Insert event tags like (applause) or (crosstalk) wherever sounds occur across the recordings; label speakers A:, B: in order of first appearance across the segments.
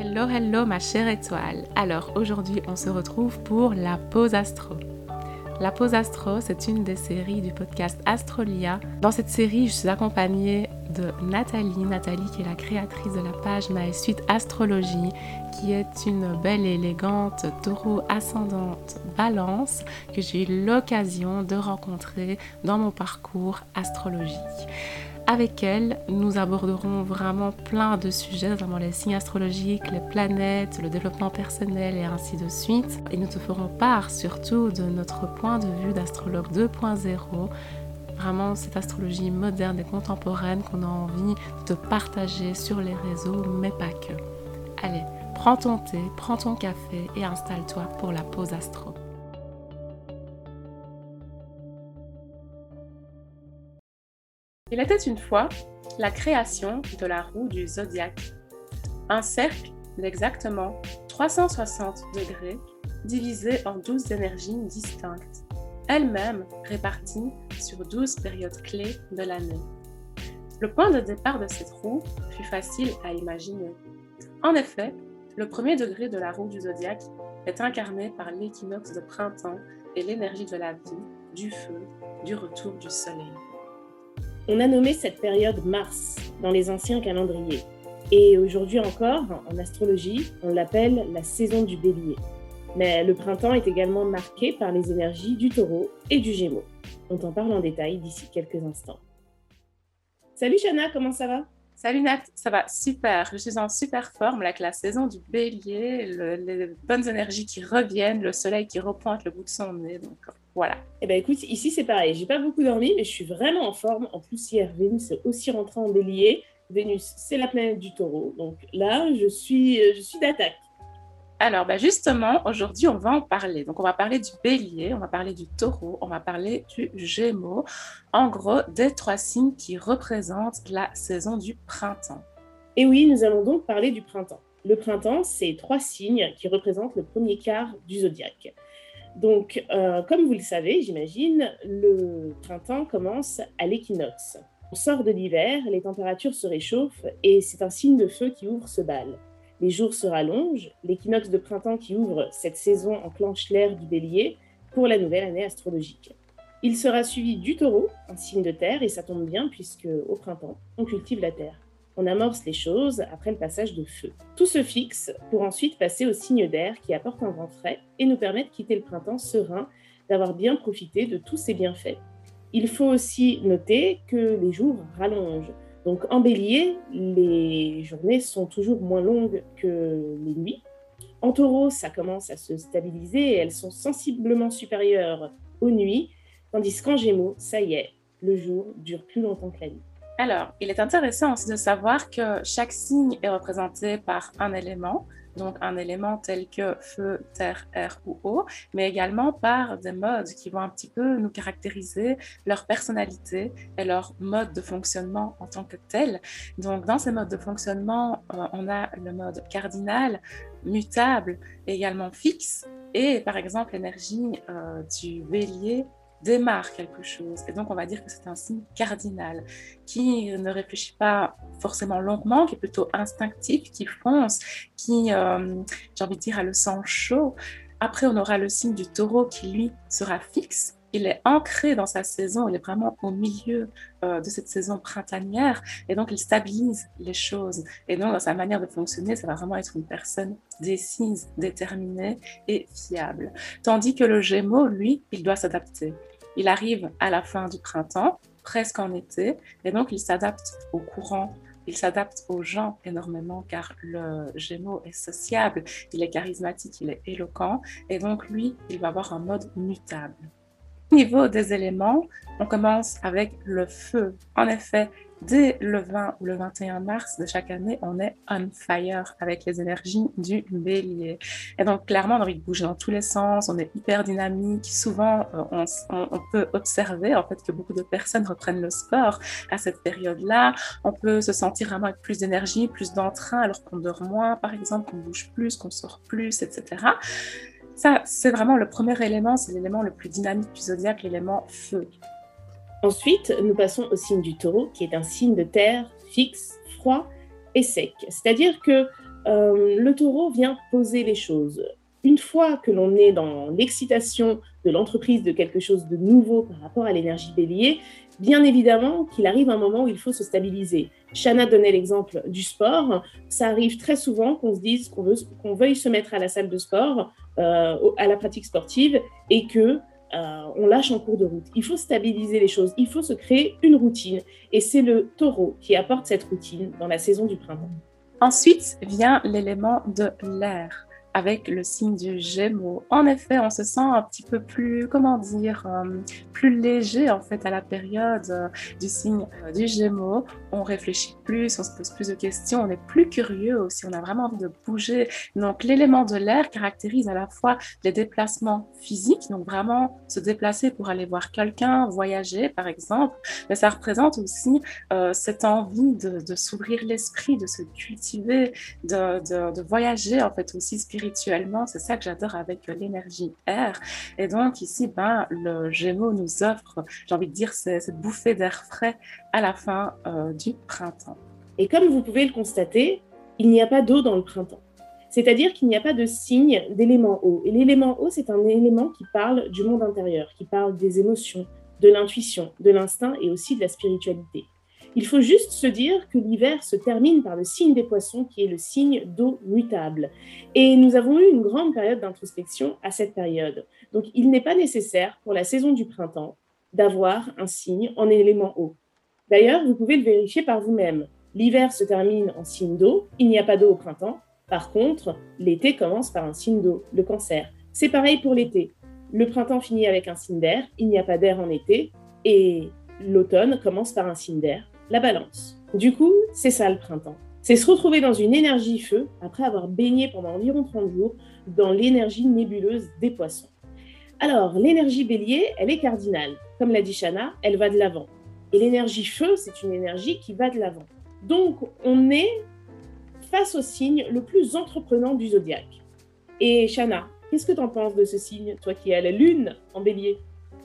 A: Hello, hello ma chère étoile. Alors aujourd'hui on se retrouve pour la pause astro. La pause astro, c'est une des séries du podcast Astrolia. Dans cette série, je suis accompagnée de Nathalie. Nathalie qui est la créatrice de la page My Suite Astrologie, qui est une belle et élégante taureau ascendante balance que j'ai eu l'occasion de rencontrer dans mon parcours astrologique. Avec elle, nous aborderons vraiment plein de sujets, notamment les signes astrologiques, les planètes, le développement personnel et ainsi de suite. Et nous te ferons part surtout de notre point de vue d'astrologue 2.0 vraiment cette astrologie moderne et contemporaine qu'on a envie de partager sur les réseaux, mais pas que. Allez, prends ton thé, prends ton café et installe-toi pour la pause astro. Il était une fois la création de la roue du zodiaque, un cercle d'exactement 360 degrés divisé en 12 énergies distinctes, elles-mêmes réparties sur 12 périodes clés de l'année. Le point de départ de cette roue fut facile à imaginer. En effet, le premier degré de la roue du zodiaque est incarné par l'équinoxe de printemps et l'énergie de la vie, du feu, du retour du soleil.
B: On a nommé cette période Mars dans les anciens calendriers. Et aujourd'hui encore, en astrologie, on l'appelle la saison du bélier. Mais le printemps est également marqué par les énergies du taureau et du gémeaux. On t'en parle en détail d'ici quelques instants. Salut Shana, comment ça va?
A: Salut Nat, ça va super. Je suis en super forme avec la saison du bélier, les bonnes énergies qui reviennent, le soleil qui repointe le bout de son nez. Donc voilà.
B: Eh ben écoute, ici c'est pareil. J'ai pas beaucoup dormi, mais je suis vraiment en forme. En plus, hier, Vénus est aussi rentrée en bélier. Vénus, c'est la planète du taureau. Donc là, je suis, je suis d'attaque.
A: Alors, bah justement, aujourd'hui, on va en parler. Donc, on va parler du bélier, on va parler du taureau, on va parler du gémeaux. En gros, des trois signes qui représentent la saison du printemps.
B: Et oui, nous allons donc parler du printemps. Le printemps, c'est trois signes qui représentent le premier quart du zodiaque. Donc, euh, comme vous le savez, j'imagine, le printemps commence à l'équinoxe. On sort de l'hiver, les températures se réchauffent et c'est un signe de feu qui ouvre ce bal. Les jours se rallongent, l'équinoxe de printemps qui ouvre cette saison enclenche l'ère du bélier pour la nouvelle année astrologique. Il sera suivi du taureau, un signe de terre, et ça tombe bien puisque au printemps, on cultive la terre on amorce les choses après le passage de feu. Tout se fixe pour ensuite passer au signe d'air qui apporte un vent frais et nous permet de quitter le printemps serein, d'avoir bien profité de tous ses bienfaits. Il faut aussi noter que les jours rallongent. Donc en bélier, les journées sont toujours moins longues que les nuits. En taureau, ça commence à se stabiliser et elles sont sensiblement supérieures aux nuits, tandis qu'en gémeaux, ça y est, le jour dure plus longtemps que la nuit.
A: Alors, il est intéressant aussi de savoir que chaque signe est représenté par un élément, donc un élément tel que feu, terre, air ou eau, mais également par des modes qui vont un petit peu nous caractériser leur personnalité et leur mode de fonctionnement en tant que tel. Donc, dans ces modes de fonctionnement, euh, on a le mode cardinal, mutable, également fixe, et par exemple l'énergie euh, du bélier démarre quelque chose. Et donc, on va dire que c'est un signe cardinal qui ne réfléchit pas forcément longuement, qui est plutôt instinctif, qui fonce, qui, euh, j'ai envie de dire, a le sang chaud. Après, on aura le signe du taureau qui, lui, sera fixe. Il est ancré dans sa saison, il est vraiment au milieu euh, de cette saison printanière et donc il stabilise les choses. Et donc dans sa manière de fonctionner, ça va vraiment être une personne décise, déterminée et fiable. Tandis que le Gémeaux, lui, il doit s'adapter. Il arrive à la fin du printemps, presque en été, et donc il s'adapte au courant il s'adapte aux gens énormément car le Gémeaux est sociable, il est charismatique, il est éloquent et donc lui, il va avoir un mode mutable. Au (laughs) niveau des éléments, on commence avec le feu. En effet, Dès le 20 ou le 21 mars de chaque année, on est on fire avec les énergies du bélier. Et donc, clairement, on a envie de bouger dans tous les sens, on est hyper dynamique. Souvent, euh, on, peut observer en fait que beaucoup de personnes reprennent le sport à cette période-là. On peut se sentir vraiment avec plus d'énergie, plus d'entrain, alors qu'on dort moins, par exemple, qu'on bouge plus, qu'on sort plus, etc. Ça, c'est vraiment le premier élément, c'est l'élément le plus dynamique du zodiaque, l'élément feu.
B: Ensuite, nous passons au signe du taureau, qui est un signe de terre fixe, froid et sec. C'est-à-dire que euh, le taureau vient poser les choses. Une fois que l'on est dans l'excitation de l'entreprise de quelque chose de nouveau par rapport à l'énergie bélier, bien évidemment qu'il arrive un moment où il faut se stabiliser. Shana donnait l'exemple du sport. Ça arrive très souvent qu'on se dise qu'on, veut, veuille se mettre à la salle de sport, euh, à la pratique sportive, et que euh, on lâche en cours de route. Il faut stabiliser les choses, il faut se créer une routine. Et c'est le taureau qui apporte cette routine dans la saison du printemps.
A: Ensuite vient l'élément de l'air avec le signe du Gémeaux. En effet, on se sent un petit peu plus, comment dire, euh, plus léger en fait à la période euh, du signe euh, du Gémeaux. On réfléchit plus, on se pose plus de questions, on est plus curieux aussi, on a vraiment envie de bouger. Donc l'élément de l'air caractérise à la fois les déplacements physiques, donc vraiment se déplacer pour aller voir quelqu'un, voyager par exemple, mais ça représente aussi cette envie de, s'ouvrir l'esprit, de se cultiver, de, de, de voyager en fait aussi spirituellement spirituellement. C'est ça que j'adore avec l'énergie air. Et donc ici, ben, le Gémeaux nous offre, j'ai envie de dire, cette bouffée d'air frais à la fin euh, du printemps.
B: Et comme vous pouvez le constater, il n'y a pas d'eau dans le printemps. C'est-à-dire qu'il n'y a pas de signe d'élément eau. Et l'élément eau, c'est un élément qui parle du monde intérieur, qui parle des émotions, de l'intuition, de l'instinct et aussi de la spiritualité. Il faut juste se dire que l'hiver se termine par le signe des poissons qui est le signe d'eau mutable. Et nous avons eu une grande période d'introspection à cette période. Donc il n'est pas nécessaire pour la saison du printemps d'avoir un signe en élément eau. D'ailleurs, vous pouvez le vérifier par vous-même. L'hiver se termine en signe d'eau, il n'y a pas d'eau au printemps. Par contre, l'été commence par un signe d'eau, le cancer. C'est pareil pour l'été. Le printemps finit avec un signe d'air, il n'y a pas d'air en été, et l'automne commence par un signe d'air, la balance. Du coup, c'est ça le printemps. C'est se retrouver dans une énergie feu après avoir baigné pendant environ 30 jours dans l'énergie nébuleuse des poissons. Alors, l'énergie bélier, elle est cardinale. Comme l'a dit Shana, elle va de l'avant. Et l'énergie feu, c'est une énergie qui va de l'avant. Donc, on est face au signe le plus entreprenant du zodiaque. Et Shana, qu'est-ce que tu en penses de ce signe, toi qui es la lune en bélier?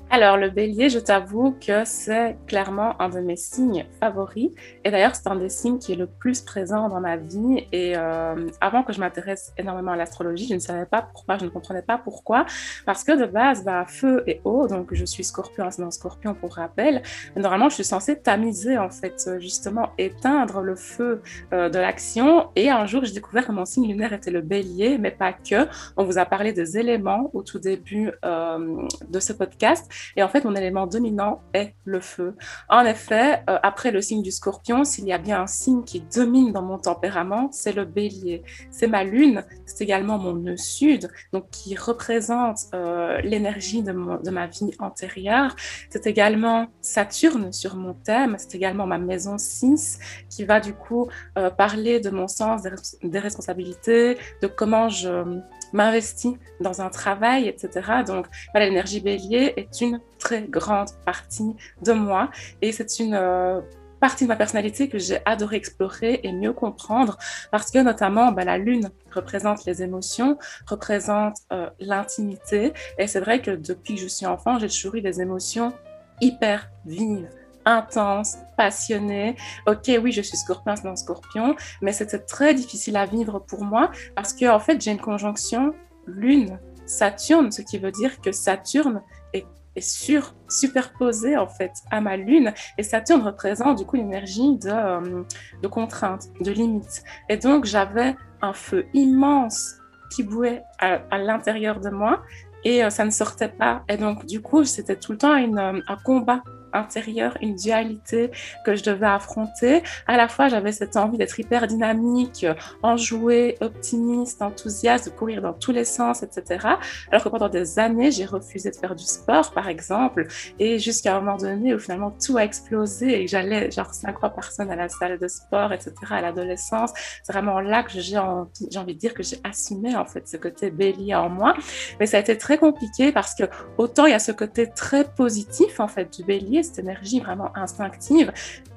A: Alors, le bélier, je t'avoue que c'est clairement un de mes signes favoris. Et d'ailleurs, c'est un des signes qui est le plus présent dans ma vie. Et euh, avant que je m'intéresse énormément à l'astrologie, je ne savais pas pourquoi, je ne comprenais pas pourquoi. Parce que de base, bah, feu et eau, donc je suis scorpion, c'est scorpion pour rappel. Normalement, je suis censée tamiser, en fait, justement, éteindre le feu euh, de l'action. Et un jour, j'ai découvert que mon signe lunaire était le bélier, mais pas que. On vous a parlé des éléments au tout début euh, de ce podcast. Et en fait, mon élément dominant est le feu. En effet, euh, après le signe du scorpion, s'il y a bien un signe qui domine dans mon tempérament, c'est le bélier. C'est ma lune, c'est également mon nœud sud, donc qui représente euh, l'énergie de, ma vie antérieure. C'est également Saturne sur mon thème, c'est également ma maison 6 qui va du coup euh, parler de mon sens des responsabilités, de comment je m'investis dans un travail, etc. Donc, l'énergie bélier est une très grande partie de moi et c'est une euh, partie de ma personnalité que j'ai adoré explorer et mieux comprendre parce que notamment bah, la lune représente les émotions, représente euh, l'intimité et c'est vrai que depuis que je suis enfant, j'ai toujours eu des émotions hyper vives intense, passionnée. Ok, oui, je suis scorpion, c'est un scorpion, mais c'était très difficile à vivre pour moi parce que, en fait, j'ai une conjonction Lune, Saturne, ce qui veut dire que Saturne est, est sur, superposé en fait à ma Lune et Saturne représente du coup l'énergie de, euh, de contrainte, de limite. Et donc, j'avais un feu immense qui bouait à, l'intérieur de moi et euh, ça ne sortait pas. Et donc, du coup, c'était tout le temps une, euh, un combat intérieure, une dualité que je devais affronter. À la fois, j'avais cette envie d'être hyper dynamique, enjouée, optimiste, enthousiaste, de courir dans tous les sens, etc. Alors que pendant des années, j'ai refusé de faire du sport, par exemple, et jusqu'à un moment donné où finalement tout a explosé et j'allais genre cinq fois par semaine à la salle de sport, etc. à l'adolescence. C'est vraiment là que j'ai envie, envie de dire que j'ai assumé en fait ce côté bélier en moi. Mais ça a été très compliqué parce que autant il y a ce côté très positif en fait du bélier, cette énergie vraiment instinctive.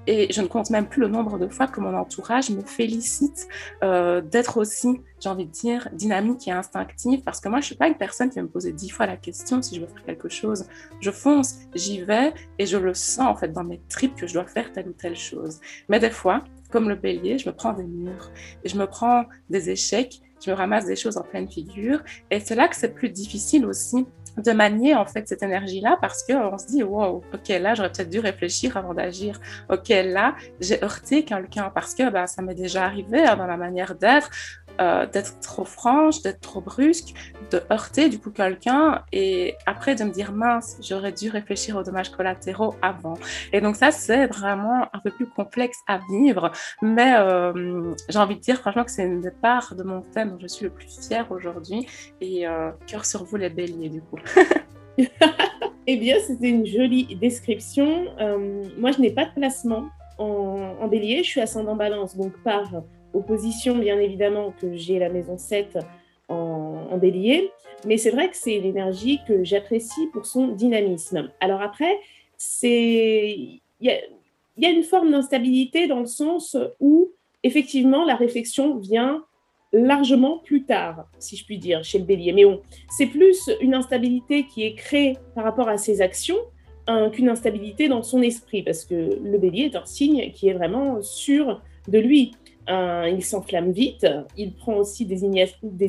A: Et je ne compte même plus le nombre de fois que mon entourage me félicite euh, d'être aussi, j'ai envie de dire, dynamique et instinctive. Parce que moi, je ne suis pas une personne qui va me poser dix fois la question si je veux faire quelque chose. Je fonce, j'y vais et je le sens en fait dans mes tripes que je dois faire telle ou telle chose. Mais des fois, comme le bélier, je me prends des murs et je me prends des échecs, je me ramasse des choses en pleine figure. Et c'est là que c'est plus difficile aussi de manier en fait cette énergie-là parce qu'on se dit wow, ok là j'aurais peut-être dû réfléchir avant d'agir. Ok là j'ai heurté quelqu'un parce que bah, ça m'est déjà arrivé hein, dans ma manière d'être. Euh, d'être trop franche, d'être trop brusque, de heurter du coup quelqu'un et après de me dire mince, j'aurais dû réfléchir aux dommages collatéraux avant. Et donc ça c'est vraiment un peu plus complexe à vivre, mais euh, j'ai envie de dire franchement que c'est une des de mon thème dont je suis le plus fière aujourd'hui et euh, cœur sur vous les béliers du coup. (laughs)
B: eh bien, c'était une jolie description. moi, je n'ai pas de placement en, en, bélier, je suis ascendant balance, donc par opposition, bien évidemment, que j'ai la maison 7 en, bélier. Mais c'est vrai que c'est l'énergie que j'apprécie pour son dynamisme. Alors après, il y a une forme d'instabilité dans le sens où, effectivement, la réflexion vient largement plus tard, si je puis dire, chez le bélier. Mais bon, c'est plus une instabilité qui est créée par rapport à ses actions hein, qu'une instabilité dans son esprit, parce que le bélier est un signe qui est vraiment sûr de lui. Euh, il s'enflamme vite, il prend aussi des,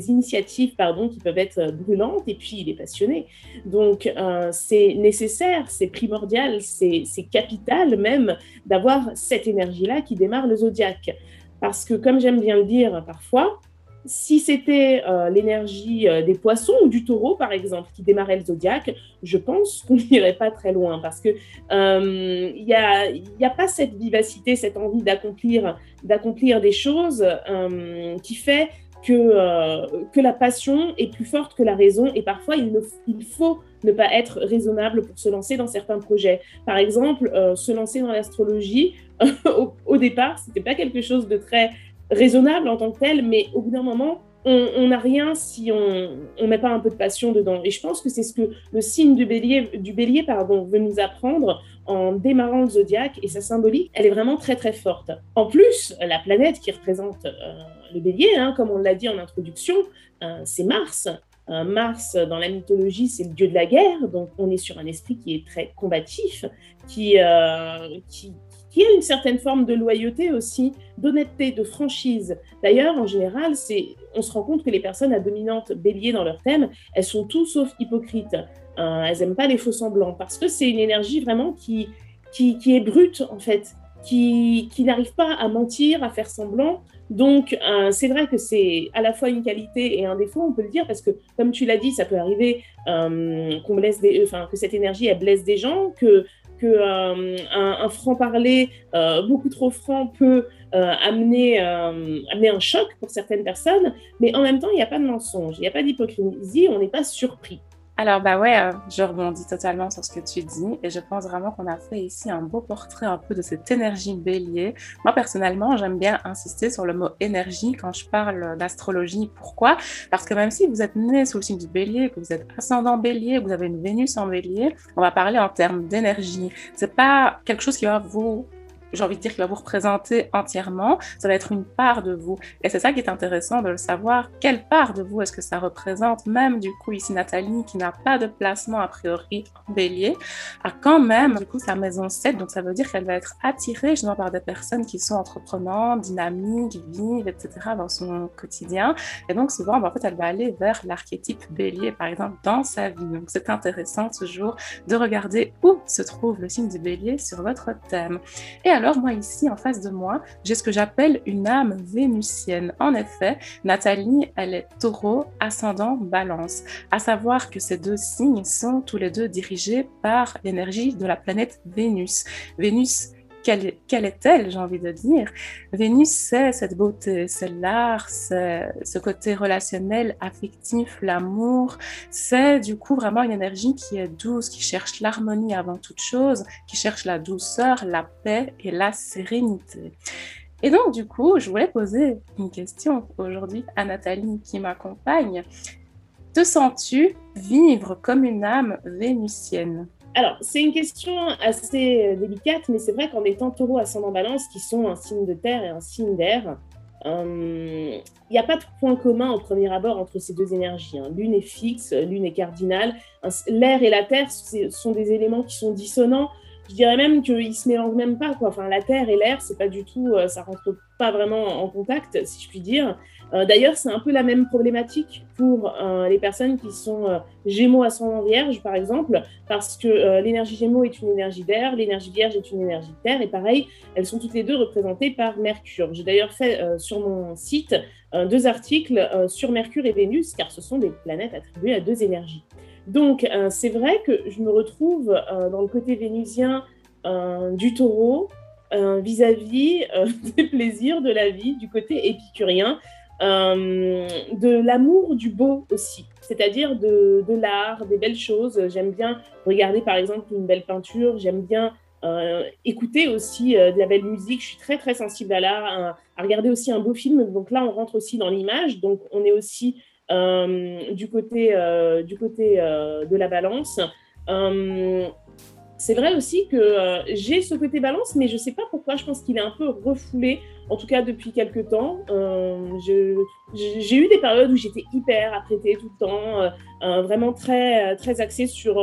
B: initiatives pardon, qui peuvent être brûlantes, et puis il est passionné. Donc euh, c'est nécessaire, c'est primordial, c'est capital même d'avoir cette énergie-là qui démarre le zodiaque. Parce que comme j'aime bien le dire parfois, si c'était euh, l'énergie euh, des poissons ou du taureau, par exemple, qui démarrait le zodiaque, je pense (laughs) qu'on n'irait pas très loin parce que il euh, n'y a, y a, pas cette vivacité, cette envie d'accomplir, d'accomplir des choses qui fait que, que la passion est plus forte que la raison et parfois il, il faut ne pas être raisonnable pour se lancer dans certains projets. Par exemple, se lancer dans l'astrologie, (laughs) au, au, départ, c'était pas quelque chose de très raisonnable en tant que tel, mais au bout d'un moment, on n'a rien si on ne met pas un peu de passion dedans. Et je pense que c'est ce que le signe du bélier, du bélier pardon, veut nous apprendre en démarrant le zodiaque. Et sa symbolique, elle est vraiment très très forte. En plus, la planète qui représente euh, le bélier, hein, comme on l'a dit en introduction, euh, c'est Mars. Euh, Mars, dans la mythologie, c'est le dieu de la guerre. Donc on est sur un esprit qui est très combatif, qui, qui, qui a une certaine forme de loyauté aussi, d'honnêteté, de franchise. D'ailleurs, en général, c'est, on se rend compte que les personnes à dominante bélier dans leur thème, elles sont tout sauf hypocrites. Euh, elles n'aiment pas les faux semblants parce que c'est une énergie vraiment qui, qui, est brute en fait, qui, qui n'arrive pas à mentir, à faire semblant. Donc, euh, c'est vrai que c'est à la fois une qualité et un défaut, on peut le dire, parce que, comme tu l'as dit, ça peut arriver qu'on blesse des, enfin, que cette énergie, elle blesse des gens, que que euh, un, franc-parler euh, beaucoup trop franc peut euh, amener, amener un choc pour certaines personnes, mais en même temps, il n'y a pas de mensonge, il n'y a pas d'hypocrisie, on n'est pas surpris.
A: Alors, bah ouais, euh, je rebondis totalement sur ce que tu dis et je pense vraiment qu'on a fait ici un beau portrait un peu de cette énergie bélier. Moi, personnellement, j'aime bien insister sur le mot énergie quand je parle d'astrologie. Pourquoi? Parce que même si vous êtes né sous le signe du bélier, que vous êtes ascendant bélier, que vous avez une Vénus en bélier, on va parler en termes d'énergie. C'est pas quelque chose qui va vous j'ai envie de dire, qu'il va vous représenter entièrement. Ça va être une part de vous. Et c'est ça qui est intéressant de le savoir. Quelle part de vous est-ce que ça représente Même du coup, ici, Nathalie, qui n'a pas de placement a priori en bélier, a quand même, du coup, sa maison 7. Donc, ça veut dire qu'elle va être attirée justement par des personnes qui sont entreprenantes, dynamiques, vivent, etc. dans son quotidien. Et donc, souvent, ben, en fait, elle va aller vers l'archétype bélier, par exemple, dans sa vie. Donc, c'est intéressant toujours de regarder où se trouve le signe du bélier sur votre thème. Alors, moi, ici, en face de moi, j'ai ce que j'appelle une âme vénusienne. En effet, Nathalie, elle est taureau, ascendant, balance. À savoir que ces deux signes sont tous les deux dirigés par l'énergie de la planète Vénus. Vénus quelle, est-elle, j'ai envie de dire? Vénus, c'est cette beauté, c'est l'art, c'est ce côté relationnel, affectif, l'amour. C'est du coup vraiment une énergie qui est douce, qui cherche l'harmonie avant toute chose, qui cherche la douceur, la paix et la sérénité. Et donc, du coup, je voulais poser une question aujourd'hui à Nathalie qui m'accompagne. Te sens-tu vivre comme une âme vénusienne?
B: Alors, c'est une question assez délicate, mais c'est vrai qu'en étant taureau ascendant balance, qui sont un signe de terre et un signe d'air, il n'y a pas de point commun au premier abord entre ces deux énergies. Hein. L'une est fixe, l'une est cardinale. L'air et la terre sont des éléments qui sont dissonants je dirais même qu'ils se mélangent même pas. Enfin, la terre et l'air, c'est pas du tout, euh, ça rentre pas vraiment en contact, si je puis dire. Euh, d'ailleurs, c'est un peu la même problématique pour euh, les personnes qui sont Gémeaux ascendant Vierge, par exemple, parce que l'énergie Gémeaux est une énergie d'air, l'énergie Vierge est une énergie de terre, et pareil, elles sont toutes les deux représentées par Mercure. J'ai d'ailleurs fait sur mon site deux articles sur Mercure et Vénus, car ce sont des planètes attribuées à deux énergies. Donc, euh, c'est vrai que je me retrouve euh, dans le côté vénusien euh, du taureau vis-à-vis (laughs) des plaisirs de la vie, du côté épicurien, de l'amour du beau aussi, c'est-à-dire de, l'art, des belles choses. J'aime bien regarder par exemple une belle peinture, j'aime bien écouter aussi de la belle musique. Je suis très très sensible à l'art, à, regarder aussi un beau film. Donc là, on rentre aussi dans l'image. Donc on est aussi du côté, euh, du côté euh, de la balance. c'est vrai aussi que j'ai ce côté balance, mais je ne sais pas pourquoi. Je pense qu'il est un peu refoulé, en tout cas depuis quelques temps. j'ai eu des périodes où j'étais hyper apprêtée tout le temps, vraiment très, très axée sur,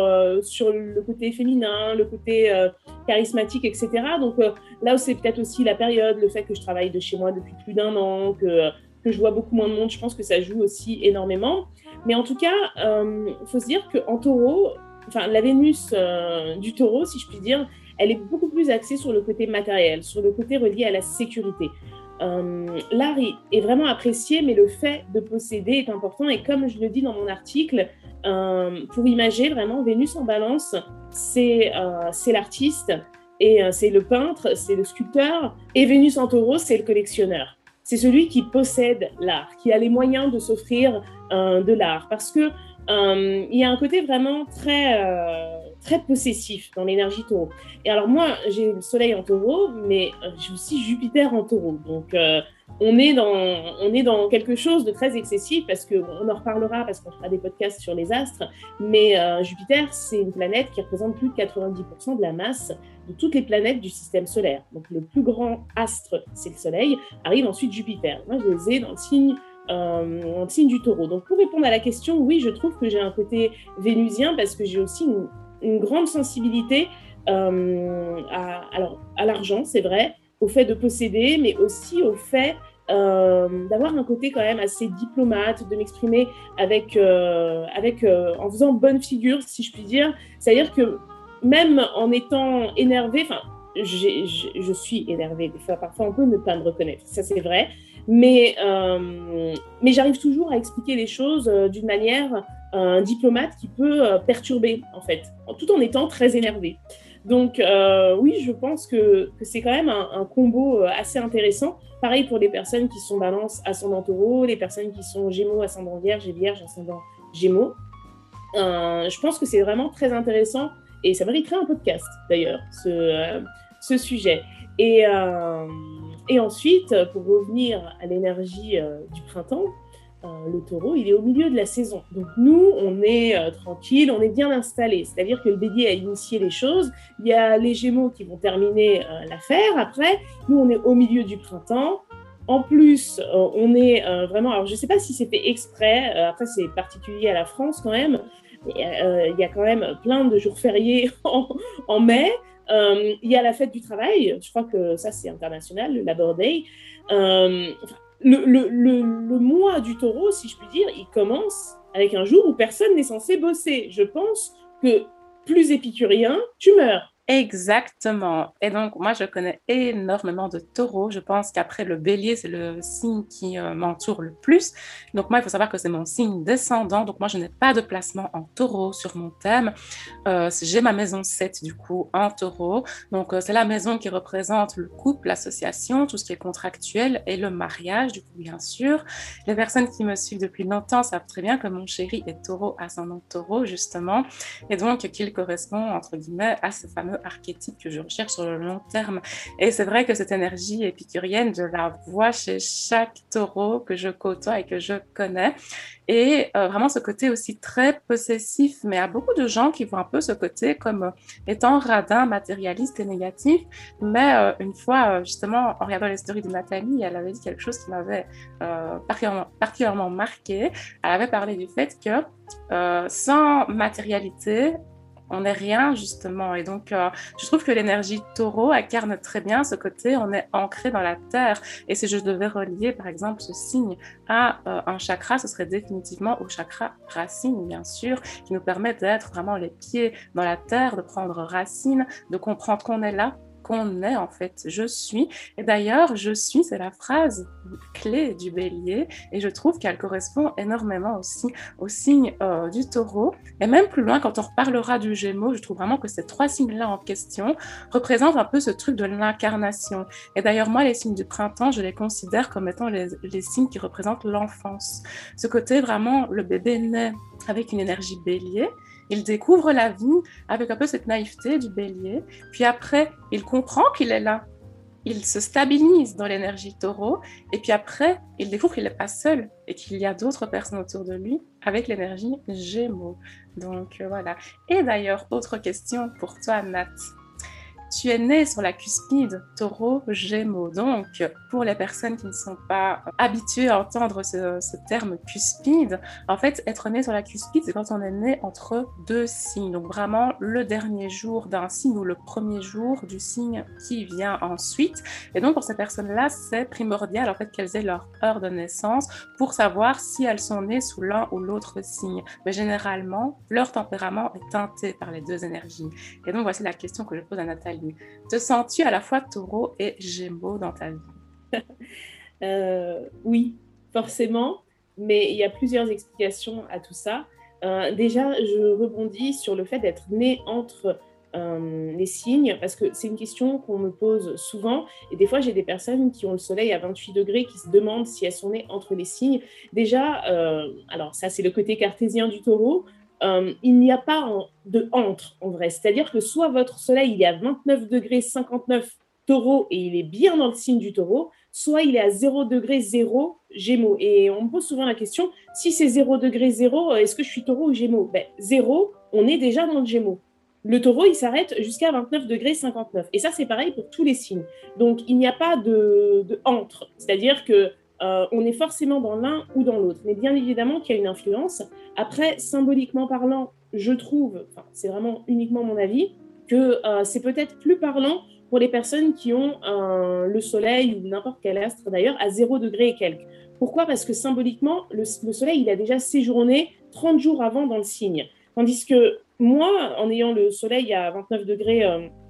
B: sur le côté féminin, le côté charismatique, etc. Donc là, c'est peut-être aussi la période, le fait que je travaille de chez moi depuis plus d'un an, que que je vois beaucoup moins de monde, je pense que ça joue aussi énormément. Mais en tout cas, il euh, faut se dire qu'en taureau, enfin la Vénus euh, du taureau, si je puis dire, elle est beaucoup plus axée sur le côté matériel, sur le côté relié à la sécurité. Euh, L'art est vraiment apprécié, mais le fait de posséder est important. Et comme je le dis dans mon article, pour imager vraiment Vénus en balance, c'est l'artiste, et c'est le peintre, c'est le sculpteur, et Vénus en taureau, c'est le collectionneur c'est celui qui possède l'art, qui a les moyens de s'offrir euh, de l'art. Parce que euh, il y a un côté vraiment très, euh, très possessif dans l'énergie taureau. Et alors moi, j'ai le soleil en taureau, mais j'ai aussi Jupiter en taureau. Donc on est dans, quelque chose de très excessif parce qu'on en reparlera parce qu'on fera des podcasts sur les astres. Mais Jupiter, c'est une planète qui représente plus de 90% de la masse de toutes les planètes du système solaire. Donc le plus grand astre, c'est le Soleil, arrive ensuite Jupiter. Moi, je les ai dans le signe, euh, du taureau. Donc pour répondre à la question, oui, je trouve que j'ai un côté vénusien parce que j'ai aussi une, grande sensibilité euh, à l'argent, c'est vrai, au fait de posséder, mais aussi au fait euh, d'avoir un côté quand même assez diplomate, de m'exprimer avec, avec en faisant bonne figure, si je puis dire. C'est-à-dire que même en étant énervée, enfin, je suis énervée des fois, parfois on peut ne pas me reconnaître, ça c'est vrai, mais, euh, mais j'arrive toujours à expliquer les choses euh, d'une manière un diplomate qui peut euh, perturber en fait, tout en étant très énervé. Donc oui, je pense que, c'est quand même un, combo assez intéressant. Pareil pour les personnes qui sont balance ascendant taureau, les personnes qui sont gémeaux ascendant vierge et vierge ascendant gémeaux. je pense que c'est vraiment très intéressant et ça mériterait un podcast, d'ailleurs, ce, euh, ce sujet. Et, euh, ensuite, pour revenir à l'énergie euh, du printemps, le taureau, il est au milieu de la saison. Donc nous, on est tranquille, on est bien installé. C'est-à-dire que le bélier a initié les choses. Il y a les gémeaux qui vont terminer l'affaire. Après, nous, on est au milieu du printemps. En plus, on est vraiment. Alors, je ne sais pas si c'était exprès. après, c'est particulier à la France quand même. Euh, il y a quand même plein de jours fériés (laughs) en, mai. Euh, il y a la fête du travail, je crois que ça c'est international, le Labor Day. Euh, le, le, le, mois du taureau, si je puis dire, il commence avec un jour où personne n'est censé bosser. Je pense que plus épicurien, tu meurs.
A: Exactement. Et donc, moi, je connais énormément de taureaux. Je pense qu'après le bélier, c'est le signe qui euh, m'entoure le plus. Donc, moi, il faut savoir que c'est mon signe descendant. Donc, moi, je n'ai pas de placement en taureau sur mon thème. Euh, J'ai ma maison 7, du coup, en taureau. Donc, euh, c'est la maison qui représente le couple, l'association, tout ce qui est contractuel et le mariage, du coup, bien sûr. Les personnes qui me suivent depuis longtemps savent très bien que mon chéri est taureau ascendant taureau, justement. Et donc, qu'il correspond, entre guillemets, à ce fameux archétype que je recherche sur le long terme. Et c'est vrai que cette énergie épicurienne, je la vois chez chaque taureau que je côtoie et que je connais. Et euh, vraiment ce côté aussi très possessif, mais à beaucoup de gens qui voient un peu ce côté comme étant radin, matérialiste et négatif. Mais euh, une fois, euh, justement, en regardant les stories de Nathalie, elle avait dit quelque chose qui m'avait particulièrement, particulièrement marqué. Elle avait parlé du fait que sans matérialité, on n'est rien justement. Et donc, euh, je trouve que l'énergie taureau incarne très bien ce côté, on est ancré dans la terre. Et si je devais relier, par exemple, ce signe à euh, un chakra, ce serait définitivement au chakra racine, bien sûr, qui nous permet d'être vraiment les pieds dans la terre, de prendre racine, de comprendre qu'on est là qu'on est en fait. Je suis. Et d'ailleurs, je suis, c'est la phrase clé du bélier. Et je trouve qu'elle correspond énormément aussi au signe euh, du taureau. Et même plus loin, quand on reparlera du gémeaux, je trouve vraiment que ces trois signes-là en question représentent un peu ce truc de l'incarnation. Et d'ailleurs, moi, les signes du printemps, je les considère comme étant les, les signes qui représentent l'enfance. Ce côté vraiment, le bébé naît avec une énergie bélier il découvre la vie avec un peu cette naïveté du bélier. Puis après, il comprend qu'il est là. Il se stabilise dans l'énergie taureau. Et puis après, il découvre qu'il n'est pas seul et qu'il y a d'autres personnes autour de lui avec l'énergie gémeaux. Donc euh, voilà. Et d'ailleurs, autre question pour toi, Nat tu es né sur la cuspide taureau gémeaux. Donc, pour les personnes qui ne sont pas habituées à entendre ce, terme cuspide, en fait, être né sur la cuspide, c'est quand on est né entre deux signes. Donc, vraiment, le dernier jour d'un signe ou le premier jour du signe qui vient ensuite. Et donc, pour ces personnes-là, c'est primordial, en fait, qu'elles aient leur heure de naissance pour savoir si elles sont nées sous l'un ou l'autre signe. Mais généralement, leur tempérament est teinté par les deux énergies. Et donc, voici la question que je pose à Nathalie. Te sens-tu à la fois taureau et gémeaux dans ta vie? (laughs)
B: Euh, Oui, forcément, mais il y a plusieurs explications à tout ça. Euh, déjà, je rebondis sur le fait d'être né entre euh, les signes, parce que c'est une question qu'on me pose souvent, et des fois j'ai des personnes qui ont le soleil à 28 degrés qui se demandent si elles sont nées entre les signes. Déjà, alors ça c'est le côté cartésien du taureau, euh, il n'y a pas de entre en vrai. C'est-à-dire que soit votre soleil il est à 29 degrés 59 taureau et il est bien dans le signe du taureau, soit il est à 0 degré 0 gémeaux. Et on me pose souvent la question, si c'est 0 degré 0, est-ce que je suis taureau ou gémeaux? Ben, 0, on est déjà dans le gémeaux. Le taureau, il s'arrête jusqu'à 29 degrés 59. Et ça, c'est pareil pour tous les signes. Donc, il n'y a pas de, de entre. C'est-à-dire que euh, on est forcément dans l'un ou dans l'autre. Mais bien évidemment qu'il y a une influence. Après, symboliquement parlant, je trouve, c'est vraiment uniquement mon avis, que euh, c'est peut-être plus parlant pour les personnes qui ont euh, le soleil ou n'importe quel astre d'ailleurs à 0 degré et quelques. Pourquoi? Parce que symboliquement, le, soleil, il a déjà séjourné 30 jours avant dans le signe. Tandis que moi, en ayant le soleil à 29 degrés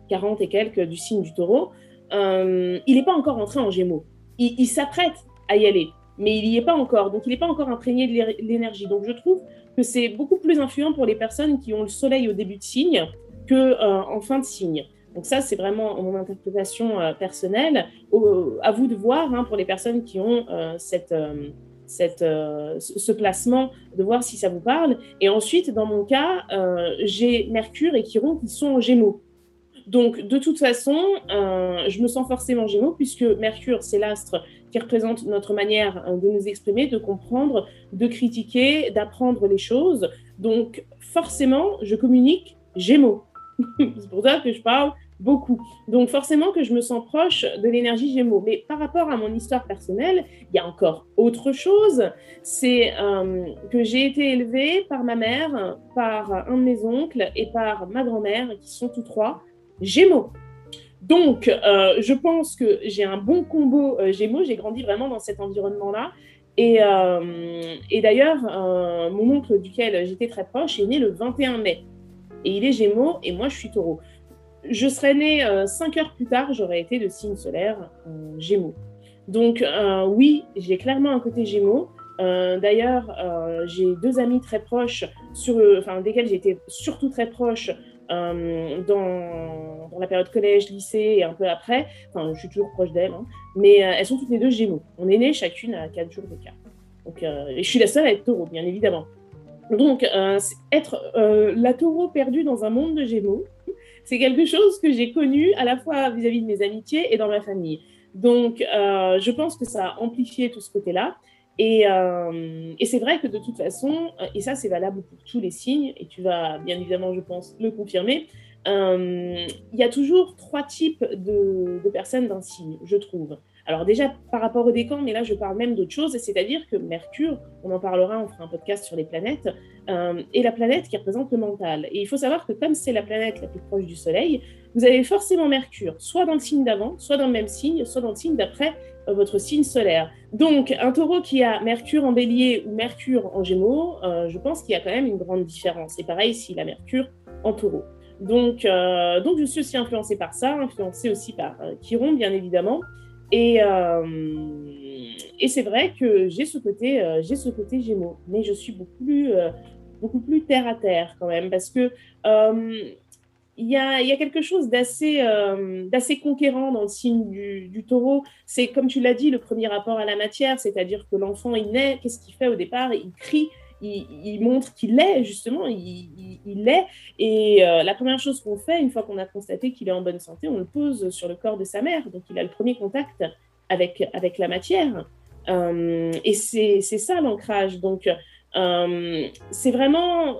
B: 40 et quelques du signe du taureau, il n'est pas encore entré en gémeaux. il s'apprête à y aller. Mais il n'y est pas encore, donc il n'est pas encore imprégné de l'énergie. Donc je trouve que c'est beaucoup plus influent pour les personnes qui ont le soleil au début de signe que euh, en fin de signe. Donc ça, c'est vraiment mon interprétation euh, personnelle. à vous de voir hein, pour les personnes qui ont euh, cette, ce placement, de voir si ça vous parle. Et ensuite, dans mon cas, j'ai Mercure et Chiron qui sont en Gémeaux. Donc, de toute façon, je me sens forcément Gémeaux puisque Mercure, c'est l'astre qui représente notre manière hein, de nous exprimer, de comprendre, de critiquer, d'apprendre les choses. Donc forcément, je communique Gémeaux. (laughs) C'est pour ça que je parle beaucoup. Donc forcément que je me sens proche de l'énergie Gémeaux. Mais par rapport à mon histoire personnelle, il y a encore autre chose. C'est euh, que j'ai été élevée par ma mère, par un de mes oncles et par ma grand-mère, qui sont tous trois Gémeaux. Donc, euh, je pense que j'ai un bon combo euh, Gémeaux. J'ai grandi vraiment dans cet environnement-là. Et, euh, d'ailleurs, mon oncle duquel j'étais très proche est né le 21 mai. Et il est Gémeaux et moi, je suis Taureau. Je serais née cinq heures plus tard, j'aurais été de signe solaire Gémeaux. Donc, oui, j'ai clairement un côté Gémeaux. D'ailleurs, j'ai deux amis très proches, sur, enfin, desquels j'étais surtout très proche euh, dans, la période collège, lycée et un peu après. Enfin, je suis toujours proche d'elles, hein. mais euh, elles sont toutes les deux Gémeaux. On est nées chacune à 4 jours d'écart. Donc, euh, je suis la seule à être taureau, bien évidemment. Donc, être la taureau perdue dans un monde de Gémeaux, c'est quelque chose que j'ai connu à la fois vis-à-vis de mes amitiés et dans ma famille. Donc, je pense que ça a amplifié tout ce côté-là. Et, euh, et c'est vrai que de toute façon, et ça c'est valable pour tous les signes, et tu vas bien évidemment, je pense, le confirmer, euh, il y a toujours trois types de, personnes d'un signe, je trouve. Alors déjà par rapport au décan, mais là je parle même d'autre chose, c'est-à-dire que Mercure, on en parlera, on fera un podcast sur les planètes, euh, est la planète qui représente le mental. Et il faut savoir que comme c'est la planète la plus proche du Soleil, vous avez forcément Mercure, soit dans le signe d'avant, soit dans le même signe, soit dans le signe d'après euh, votre signe solaire. Donc un taureau qui a Mercure en bélier ou Mercure en gémeaux, euh, je pense qu'il y a quand même une grande différence. Et pareil s'il a Mercure en taureau. Donc, euh, donc je suis aussi influencée par ça, influencée aussi par euh, Chiron, bien évidemment. Et, euh, et c'est vrai que j'ai ce côté, euh, ce côté Gémeaux, mais je suis beaucoup plus, euh, beaucoup plus terre à terre quand même, parce que euh, il y, a, quelque chose d'assez, euh, conquérant dans le signe du, taureau. C'est comme tu l'as dit, le premier rapport à la matière, c'est-à-dire que l'enfant il naît, qu'est-ce qu'il fait au départ? Il crie. Il, montre qu'il est, justement, il, est. Et euh, la première chose qu'on fait, une fois qu'on a constaté qu'il est en bonne santé, on le pose sur le corps de sa mère. Donc, il a le premier contact avec, la matière. Euh, et c'est ça l'ancrage. Donc, c'est vraiment.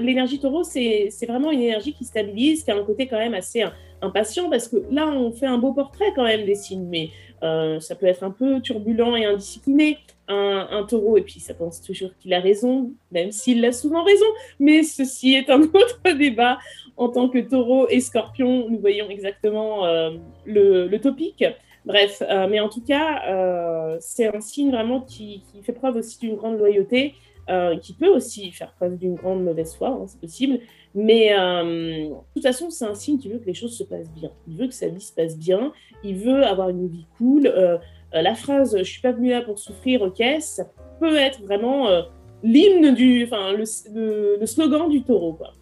B: L'énergie taureau, c'est vraiment une énergie qui stabilise, qui a un côté quand même assez impatient, parce que là, on fait un beau portrait quand même des signes, mais euh, ça peut être un peu turbulent et indiscipliné, un, taureau, et puis ça pense toujours qu'il a raison, même s'il a souvent raison, mais ceci est un (laughs) autre débat. En tant que taureau et scorpion, nous voyons exactement euh, le, topic. Bref, euh, mais en tout cas, c'est un signe vraiment qui fait preuve aussi d'une grande loyauté, euh, qui peut aussi faire preuve d'une grande mauvaise foi, hein, c'est possible. Mais euh, de toute façon, c'est un signe qui veut que les choses se passent bien. Il veut que sa vie se passe bien. Il veut avoir une vie cool. Euh, la phrase "je suis pas venu là pour souffrir", ok, ça peut être vraiment l'hymne du, enfin le, slogan du taureau, quoi.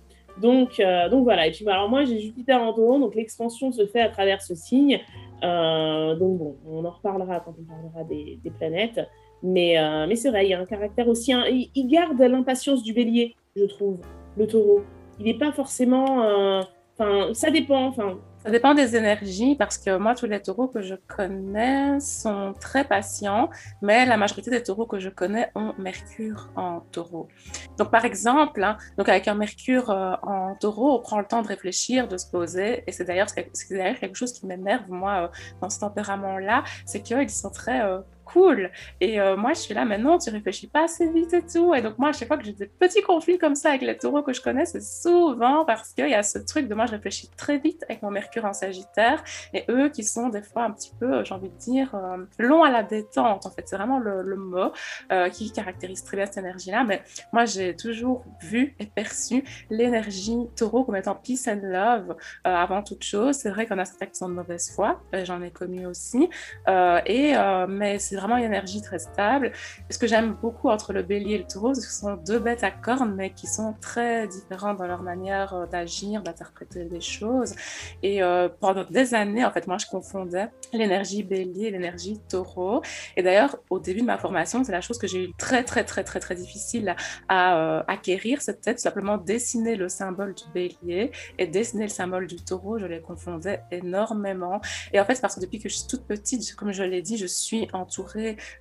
B: Donc, donc voilà. Et puis alors moi, j'ai Jupiter en taureau, donc l'expansion se fait à travers ce signe. donc bon, on en reparlera quand on parlera des planètes. Mais, euh, mais c'est vrai, il y a un caractère aussi. Il, garde l'impatience du bélier, je trouve, le taureau. Il n'est pas forcément. Enfin, euh, ça dépend. Enfin.
A: Ça dépend des énergies parce que moi, tous les taureaux que je connais sont très patients, mais la majorité des taureaux que je connais ont Mercure en taureau. Donc, par exemple, hein, donc avec un Mercure euh, en taureau, on prend le temps de réfléchir, de se poser. Et c'est d'ailleurs quelque chose qui m'énerve, moi, dans ce tempérament-là, c'est qu'ils sont très cool. Et euh, moi, je suis là, mais non, tu réfléchis pas assez vite et tout. Et donc, moi, à chaque fois que j'ai des petits conflits comme ça avec les taureaux que je connais, c'est souvent parce qu'il y a ce truc de moi, je réfléchis très vite avec mon Mercure en Sagittaire. Et eux qui sont des fois un petit peu, j'ai envie de dire, euh, longs à la détente. En fait, c'est vraiment le, mot euh, qui caractérise très bien cette énergie-là. Mais moi, j'ai toujours vu et perçu l'énergie taureau comme étant peace and love avant toute chose. C'est vrai qu'on a certains qui sont de mauvaise foi. J'en ai connu aussi. et, mais c'est vraiment une énergie très stable. Ce que j'aime beaucoup entre le bélier et le taureau, ce sont deux bêtes à cornes, mais qui sont très différentes dans leur manière euh, d'agir, d'interpréter les choses. Et euh, pendant des années, en fait, moi, je confondais l'énergie bélier l'énergie taureau. Et d'ailleurs, au début de ma formation, c'est la chose que j'ai eu très, très, très, très, très difficile à euh, acquérir. Tout simplement dessiner le symbole du bélier et dessiner le symbole du taureau. Je les confondais énormément. Et en fait, parce que depuis que je suis toute petite, comme je l'ai dit, je suis entourée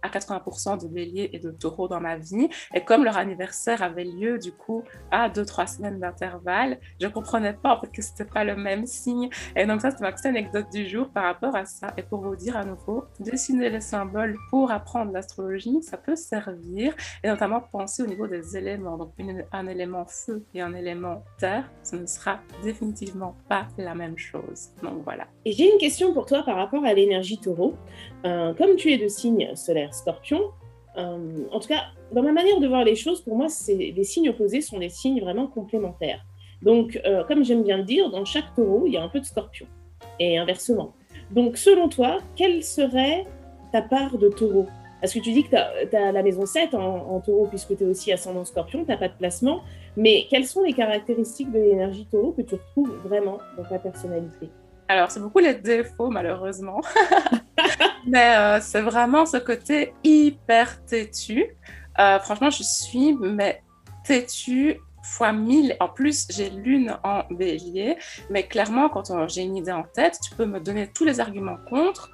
A: à 80% de béliers et de taureaux dans ma vie. Et comme leur anniversaire avait lieu, du coup, à 2-3 semaines d'intervalle, je comprenais pas fait que ce n'était pas le même signe. Et donc, ça, c'est ma petite anecdote du jour par rapport à ça. Et pour vous dire à nouveau, dessiner les symboles pour apprendre l'astrologie, ça peut servir. Et notamment penser au niveau des éléments. Donc, un élément feu et un élément terre, ce ne sera définitivement pas la même chose. Donc, voilà.
B: Et j'ai une question pour toi par rapport à l'énergie taureau. Euh, comme tu es de signe solaire scorpion. Euh, en tout cas, dans ma manière de voir les choses, pour moi, les signes opposés sont des signes vraiment complémentaires. Donc, euh, comme j'aime bien le dire, dans chaque taureau, il y a un peu de scorpion. Et inversement. Donc, selon toi, quelle serait ta part de taureau? Parce que tu dis que tu as, as, la maison 7 en, en taureau, puisque tu es aussi ascendant scorpion, tu n'as pas de placement. Mais quelles sont les caractéristiques de l'énergie taureau que tu retrouves vraiment dans ta personnalité?
A: Alors, c'est beaucoup les défauts, malheureusement. (laughs) Mais euh, c'est vraiment ce côté hyper têtu. Euh, franchement, je suis mais têtu fois mille. En plus, j'ai lune en bélier, mais clairement, quand j'ai une idée en tête, tu peux me donner tous les arguments contre.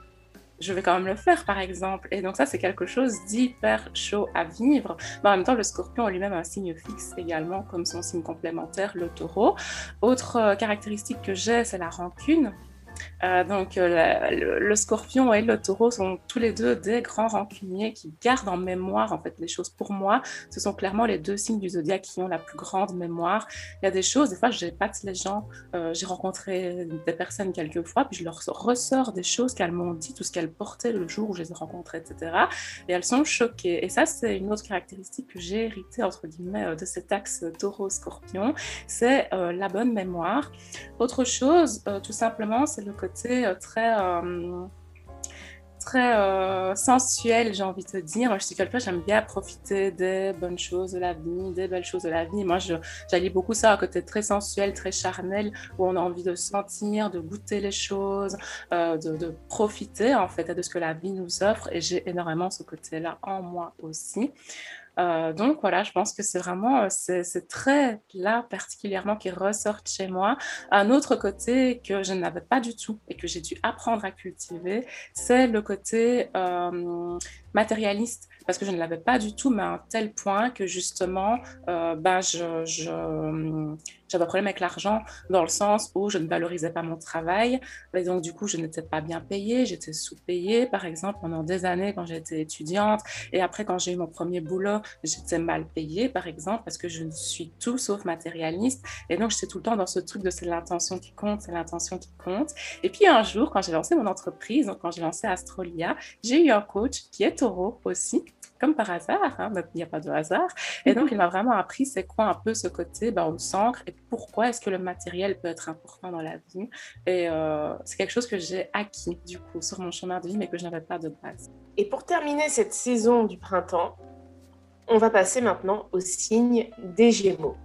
A: Je vais quand même le faire, par exemple. Et donc ça, c'est quelque chose d'hyper chaud à vivre. En même temps, le scorpion a lui-même un signe fixe également, comme son signe complémentaire, le taureau. Autre euh, caractéristique que j'ai, c'est la rancune. Euh, donc euh, le, scorpion et le taureau sont tous les deux des grands rancuniers qui gardent en mémoire en fait les choses. Pour moi, ce sont clairement les deux signes du zodiaque qui ont la plus grande mémoire. Il y a des choses, des fois, pas les gens. Euh, j'ai rencontré des personnes quelques fois, puis je leur ressors des choses qu'elles m'ont dit, tout ce qu'elles portaient le jour où je les ai rencontrées, etc. Et elles sont choquées. Et ça, c'est une autre caractéristique que j'ai héritée entre guillemets de cet axe taureau-scorpion, c'est la bonne mémoire. Autre chose, tout simplement, c'est le côté euh, très euh, très euh, sensuel, j'ai envie de te dire. Je suis quelqu'un, j'aime bien profiter des bonnes choses de la vie, des belles choses de la vie. Moi, j'allie beaucoup ça à côté très sensuel, très charnel, où on a envie de sentir, de goûter les choses, de, de, profiter en fait de ce que la vie nous offre. Et j'ai énormément ce côté-là en moi aussi. Euh, donc voilà, je pense que c'est vraiment euh, c'est très là particulièrement qui ressort chez moi. Un autre côté que je n'avais pas du tout et que j'ai dû apprendre à cultiver, c'est le côté euh, matérialiste parce que je ne l'avais pas du tout, mais à un tel point que justement, euh, ben je j'avais un problème avec l'argent dans le sens où je ne valorisais pas mon travail. Et donc, du coup, je n'étais pas bien payée, j'étais sous-payée, par exemple, pendant des années quand j'étais étudiante. Et après, quand j'ai eu mon premier boulot, j'étais mal payée, par exemple, parce que je suis tout sauf matérialiste. Et donc, j'étais tout le temps dans ce truc de c'est l'intention qui compte, c'est l'intention qui compte. Et puis, un jour, quand j'ai lancé mon entreprise, donc quand j'ai lancé Astrolia, j'ai eu un coach qui est taureau aussi, comme par hasard, hein, il n'y a pas de hasard. Et donc, il m'a vraiment appris c'est quoi un peu ce côté, ben, on s'ancre et pourquoi est-ce que le matériel peut être important dans la vie. Et euh, c'est quelque chose que j'ai acquis, du coup, sur mon chemin de vie, mais que je n'avais pas de base.
B: Et pour terminer cette saison du printemps, on va passer maintenant au signe des Gémeaux.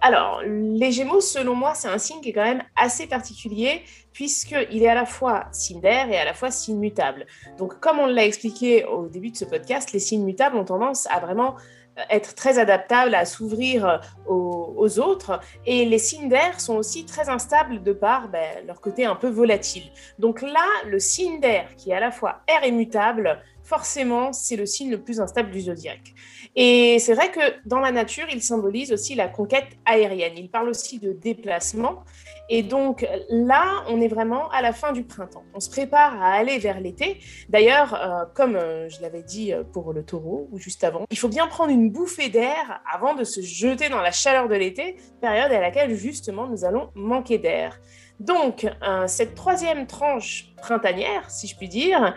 B: Alors, les Gémeaux, selon moi, c'est un signe qui est quand même assez particulier puisqu'il est à la fois signe d'air et à la fois signe mutable. Donc, comme on l'a expliqué au début de ce podcast, les signes mutables ont tendance à vraiment euh, être très adaptables, à s'ouvrir euh, aux, autres. Et les signes d'air sont aussi très instables de par ben, leur côté un peu volatile. Donc là, le signe d'air, qui est à la fois air et mutable, forcément, c'est le signe le plus instable du zodiaque. Et c'est vrai que dans la nature, il symbolise aussi la conquête aérienne. Il parle aussi de déplacement. Et donc là, on est vraiment à la fin du printemps. On se prépare à aller vers l'été. D'ailleurs, euh, comme euh, je l'avais dit euh, pour le taureau ou juste avant, il faut bien prendre une bouffée d'air avant de se jeter dans la chaleur de l'été, période à laquelle justement nous allons manquer d'air. Donc, cette troisième tranche printanière, si je puis dire,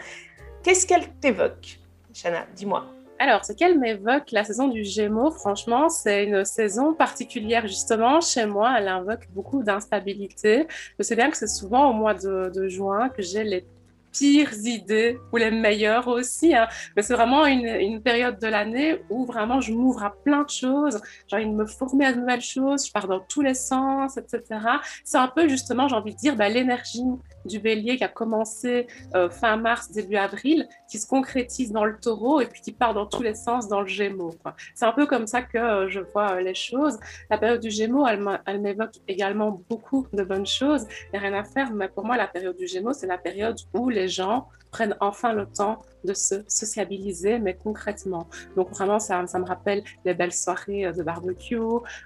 B: qu'est-ce qu'elle t'évoque Chana, dis-moi.
A: Alors, ce qu'elle m'évoque, la saison du Gémeaux, franchement, c'est une saison particulière justement. Chez moi, elle invoque beaucoup d'instabilité. Je sais bien que c'est souvent au mois de, juin que j'ai les pires idées ou les meilleures aussi. Hein. Mais c'est vraiment une, période de l'année où vraiment je m'ouvre à plein de choses. J'ai envie de me former à de nouvelles choses. Je pars dans tous les sens, etc. C'est un peu justement, j'ai envie de dire, bah, l'énergie du bélier qui a commencé euh, fin mars, début avril, qui se concrétise dans le taureau et puis qui part dans tous les sens dans le gémeaux. C'est un peu comme ça que euh, je vois euh, les choses. La période du gémeaux, elle m'évoque également beaucoup de bonnes choses. Il n'y a rien à faire, mais pour moi, la période du gémeaux, c'est la période où les gens prennent enfin le temps de se sociabiliser, mais concrètement. Donc vraiment, ça, me rappelle les belles soirées de barbecue,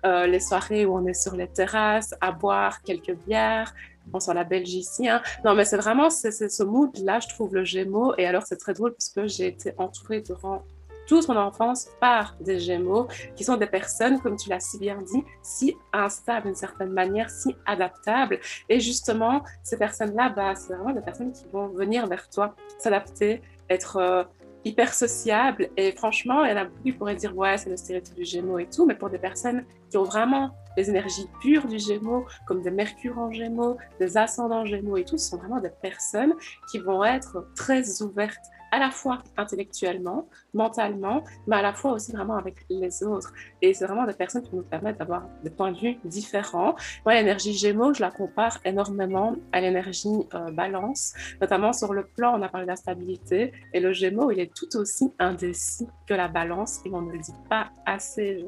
A: les soirées où on est sur les terrasses à boire quelques bières, pense à la Belgique ici. Hein. Non, mais c'est vraiment c'est, ce mood-là, je trouve, le Gémeaux. Et alors, c'est très drôle parce que j'ai été entourée durant toute mon enfance par des Gémeaux, qui sont des personnes, comme tu l'as si bien dit, si instables d'une certaine manière, si adaptables. Et justement, ces personnes-là, bah, c'est vraiment des personnes qui vont venir vers toi, s'adapter, être euh, hyper sociables. Et franchement, il y en a beaucoup qui pourraient dire, ouais, c'est le stéréotype du Gémeaux et tout, mais pour des personnes qui ont vraiment les énergies pures du Gémeaux, comme des Mercure en Gémeaux, des ascendants Gémeaux et tout, ce sont vraiment des personnes qui vont être très ouvertes à la fois intellectuellement, mentalement, mais à la fois aussi vraiment avec les autres. Et c'est vraiment des personnes qui nous permettent d'avoir des points de vue différents. Moi, l'énergie Gémeaux, je la compare énormément à l'énergie euh, Balance, notamment sur le plan, on a parlé d'instabilité, et le Gémeaux, il est tout aussi indécis que la Balance, et on ne le dit pas assez,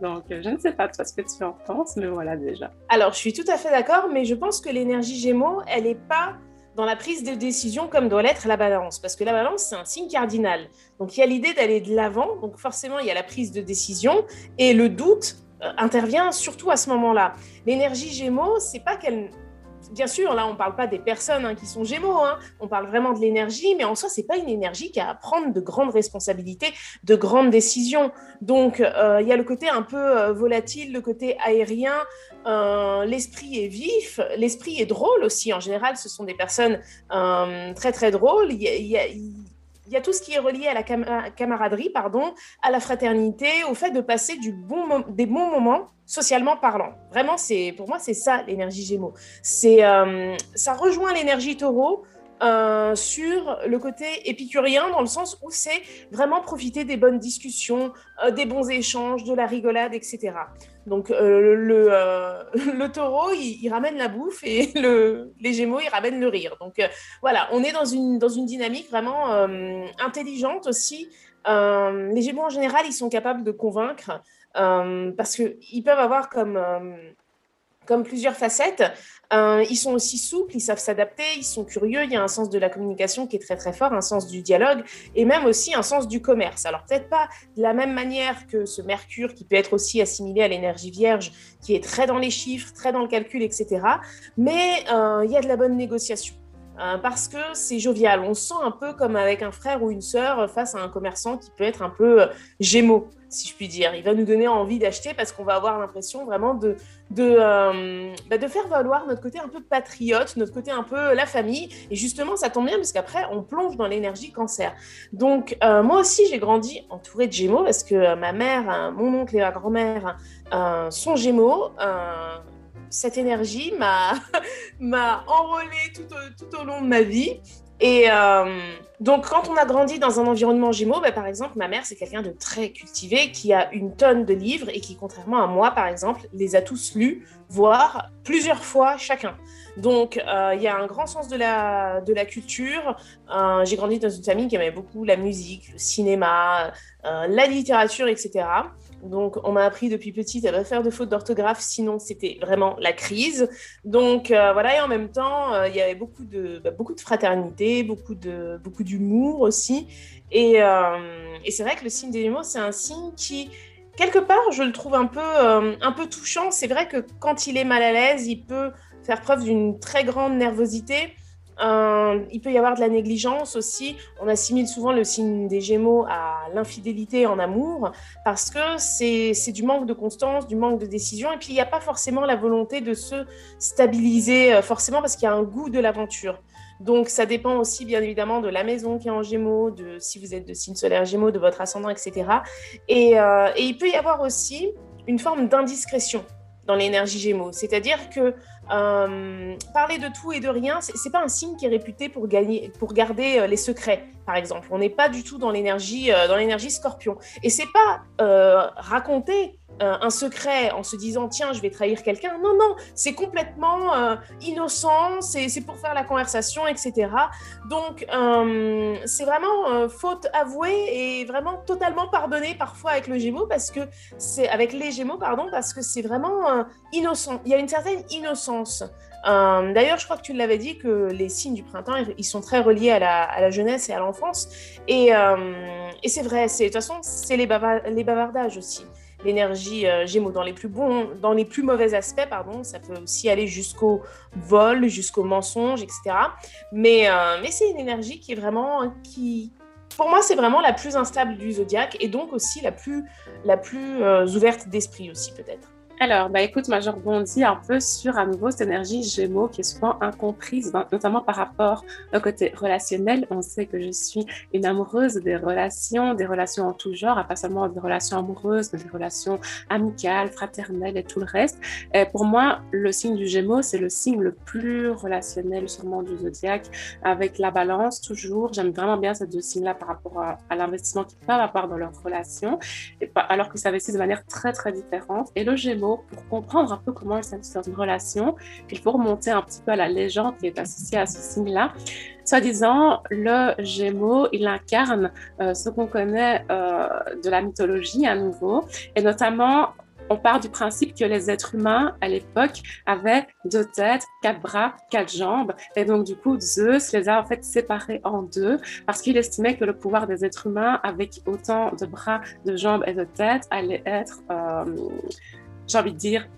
A: Donc, euh, je ne sais pas toi ce que tu en penses, mais voilà déjà.
B: Alors, je suis tout à fait d'accord, mais je pense que l'énergie Gémeaux, elle n'est pas dans la prise de décision comme doit l'être la balance, parce que la balance, c'est un signe cardinal. Donc il y a l'idée d'aller de l'avant, donc forcément il y a la prise de décision, et le doute euh, intervient surtout à ce moment-là. L'énergie Gémeaux, c'est pas qu'elle bien sûr, là, on ne parle pas des personnes hein, qui sont gémeaux, hein. on parle vraiment de l'énergie, mais en soi, ce n'est pas une énergie qui a à prendre de grandes responsabilités, de grandes décisions. Donc, euh, il y a le côté un peu euh, volatile, le côté aérien, euh, l'esprit est vif, l'esprit est drôle aussi. En général, ce sont des personnes très, très drôles. Il y il y a tout ce qui est relié à la camaraderie, pardon, à la fraternité, au fait de passer des bons moments socialement parlant. Vraiment, c'est pour moi, c'est ça l'énergie Gémeaux. C'est euh, ça rejoint l'énergie Taureau. Euh, sur le côté épicurien, dans le sens où c'est vraiment profiter des bonnes discussions, euh, des bons échanges, de la rigolade, etc. Donc euh, le, euh, (laughs) le, taureau, il, ramène la bouffe et (laughs) le, les gémeaux, ils ramènent le rire. Donc euh, voilà, on est dans une, dans une dynamique vraiment intelligente aussi. les gémeaux, en général, ils sont capables de convaincre parce qu'ils peuvent avoir comme comme plusieurs facettes. Euh, ils sont aussi souples, ils savent s'adapter, ils sont curieux, il y a un sens de la communication qui est très très fort, un sens du dialogue et même aussi un sens du commerce. Alors peut-être pas de la même manière que ce Mercure qui peut être aussi assimilé à l'énergie vierge, qui est très dans les chiffres, très dans le calcul, etc. Mais euh, il y a de la bonne négociation. Euh, parce que c'est jovial. On se sent un peu comme avec un frère ou une sœur face à un commerçant qui peut être un peu euh, gémeaux, si je puis dire. Il va nous donner envie d'acheter parce qu'on va avoir l'impression vraiment de, de, euh, bah, de faire valoir notre côté un peu patriote, notre côté un peu la famille. Et justement, ça tombe bien parce qu'après, on plonge dans l'énergie cancer. Donc, moi aussi, j'ai grandi entourée de gémeaux parce que ma mère, mon oncle et ma grand-mère sont gémeaux cette énergie m'a, (laughs) m'a enrôlé tout au, tout au long de ma vie. Et euh, donc, quand on a grandi dans un environnement Gémeaux, bah, par exemple, ma mère, c'est quelqu'un de très cultivé, qui a une tonne de livres et qui, contrairement à moi, par exemple, les a tous lus, voire plusieurs fois chacun. Donc, euh, il y a un grand sens de la, de la culture. Euh, j'ai grandi dans une famille qui aimait beaucoup la musique, le cinéma, la littérature, etc. Donc, on m'a appris depuis petite à pas faire de fautes d'orthographe, sinon c'était vraiment la crise. Donc, euh, voilà, et en même temps, euh, il y avait beaucoup de, bah, beaucoup de fraternité, beaucoup, de, beaucoup d'humour aussi. Et, euh, et c'est vrai que le signe des Gémeaux, c'est un signe qui, quelque part, je le trouve un peu, un peu touchant. C'est vrai que quand il est mal à l'aise, il peut faire preuve d'une très grande nervosité. Il peut y avoir de la négligence aussi. On assimile souvent le signe des Gémeaux à l'infidélité en amour parce que c'est du manque de constance, du manque de décision. Et puis, il n'y a pas forcément la volonté de se stabiliser, euh, forcément parce qu'il y a un goût de l'aventure. Donc, ça dépend aussi, bien évidemment, de la maison qui est en Gémeaux, de si vous êtes de signe solaire Gémeaux, de votre ascendant, etc. Et, euh, et il peut y avoir aussi une forme d'indiscrétion dans l'énergie Gémeaux. C'est-à-dire que euh, parler de tout et de rien, c'est pas un signe qui est réputé pour gagner, pour garder euh, les secrets, par exemple. On n'est pas du tout dans l'énergie, euh, dans l'énergie Scorpion. Et c'est pas raconter un secret en se disant tiens je vais trahir quelqu'un. Non non c'est complètement euh, innocent c'est pour faire la conversation etc donc euh, c'est vraiment faute avouée et vraiment totalement pardonnée parfois avec le Gémeaux parce que c'est avec les Gémeaux pardon parce que c'est vraiment innocent. Il y a une certaine innocence. D'ailleurs, je crois que tu l'avais dit que les signes du printemps, ils sont très reliés à la, jeunesse et à l'enfance. Et, et c'est vrai, de toute façon, c'est les, les bavardages aussi l'énergie euh, Gémeaux. Dans les plus bons, dans les plus mauvais aspects, pardon, ça peut aussi aller jusqu'au vol, jusqu'au mensonge, etc. Mais, euh, mais c'est une énergie qui est vraiment, qui, pour moi, c'est vraiment la plus instable du zodiaque et donc aussi la plus, la plus euh, ouverte d'esprit aussi peut-être.
A: Alors, bah, écoute, moi, je rebondis un peu sur à nouveau cette énergie Gémeaux qui est souvent incomprise, notamment par rapport au côté relationnel. On sait que je suis une amoureuse des relations, des relations en tout genre, pas seulement des relations amoureuses, mais des relations amicales, fraternelles et tout le reste. Et pour moi, le signe du Gémeaux, c'est le signe le plus relationnel sûrement du zodiaque, avec la balance toujours. J'aime vraiment bien ces deux signes-là par rapport à, l'investissement qu'ils peuvent avoir dans leurs relations, alors qu'ils s'investissent de manière très, très différente. Et le Gémeaux, pour comprendre un peu comment ils s'investissent dans une relation, il faut remonter un petit peu à la légende qui est associée à ce signe-là. Soi-disant, le Gémeaux, il incarne euh, ce qu'on connaît euh, de la mythologie à nouveau, et notamment on part du principe que les êtres humains, à l'époque, avaient deux têtes, quatre bras, quatre jambes. Et donc, du coup, Zeus les a en fait séparés en deux parce qu'il estimait que le pouvoir des êtres humains, avec autant de bras, de jambes et de têtes, allait être euh, j'ai envie de dire,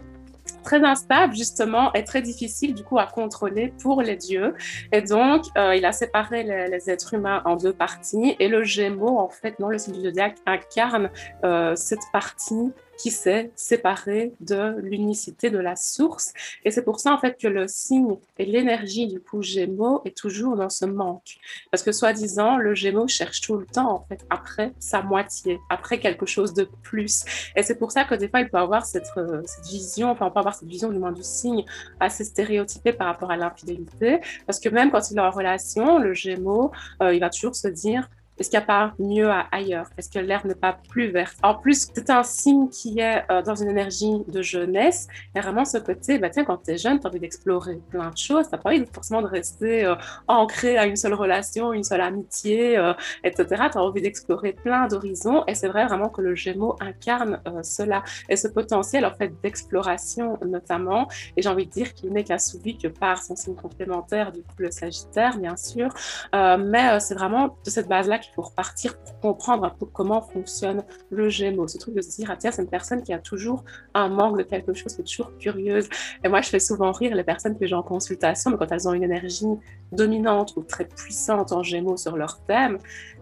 A: très instable justement et très difficile du coup à contrôler pour les dieux. Et donc, euh, il a séparé les, êtres humains en deux parties et le Gémeaux, en fait, dans le signe du zodiaque, incarne euh, cette partie qui s'est séparé de l'unicité de la source. Et c'est pour ça, en fait, que le signe et l'énergie du coup Gémeaux est toujours dans ce manque. Parce que, soi-disant, le Gémeaux cherche tout le temps, en fait, après sa moitié, après quelque chose de plus. Et c'est pour ça que des fois, il peut avoir cette, euh, vision, enfin, on peut avoir cette vision du moins du signe assez stéréotypée par rapport à l'infidélité. Parce que même quand il est en relation, le Gémeaux, euh, il va toujours se dire, est-ce a pas mieux ailleurs? Est-ce que l'air n'est pas plus vert? En plus, c'est un signe qui est euh, dans une énergie de jeunesse. Et vraiment ce côté, bah, tiens, quand tu es jeune, tu as envie d'explorer plein de choses. Tu n'as pas envie forcément de rester euh, ancré à une seule relation, une seule amitié, euh, etc. Tu as envie d'explorer plein d'horizons. Et c'est vrai vraiment que le Gémeaux incarne cela. Et ce potentiel, en fait, d'exploration notamment. Et j'ai envie de dire qu'il n'est qu'assouvi que par son signe complémentaire, du le Sagittaire, bien sûr. mais c'est vraiment de cette base-là pour partir, pour comprendre un peu comment fonctionne le Gémeaux. Ce truc de se dire, ah tiens, c'est une personne qui a toujours un manque de quelque chose, qui est toujours curieuse. Et moi, je fais souvent rire les personnes que j'ai en consultation, mais quand elles ont une énergie dominante ou très puissante en Gémeaux sur leur thème,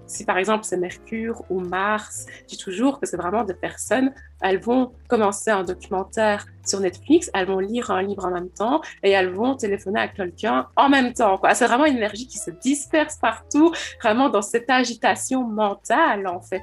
A: si par exemple c'est Mercure ou Mars, je dis toujours que c'est vraiment des personnes, elles vont commencer un documentaire sur Netflix, elles vont lire un livre en même temps et elles vont téléphoner à quelqu'un en même temps. C'est vraiment une énergie qui se disperse partout, vraiment dans cette agitation mentale en fait.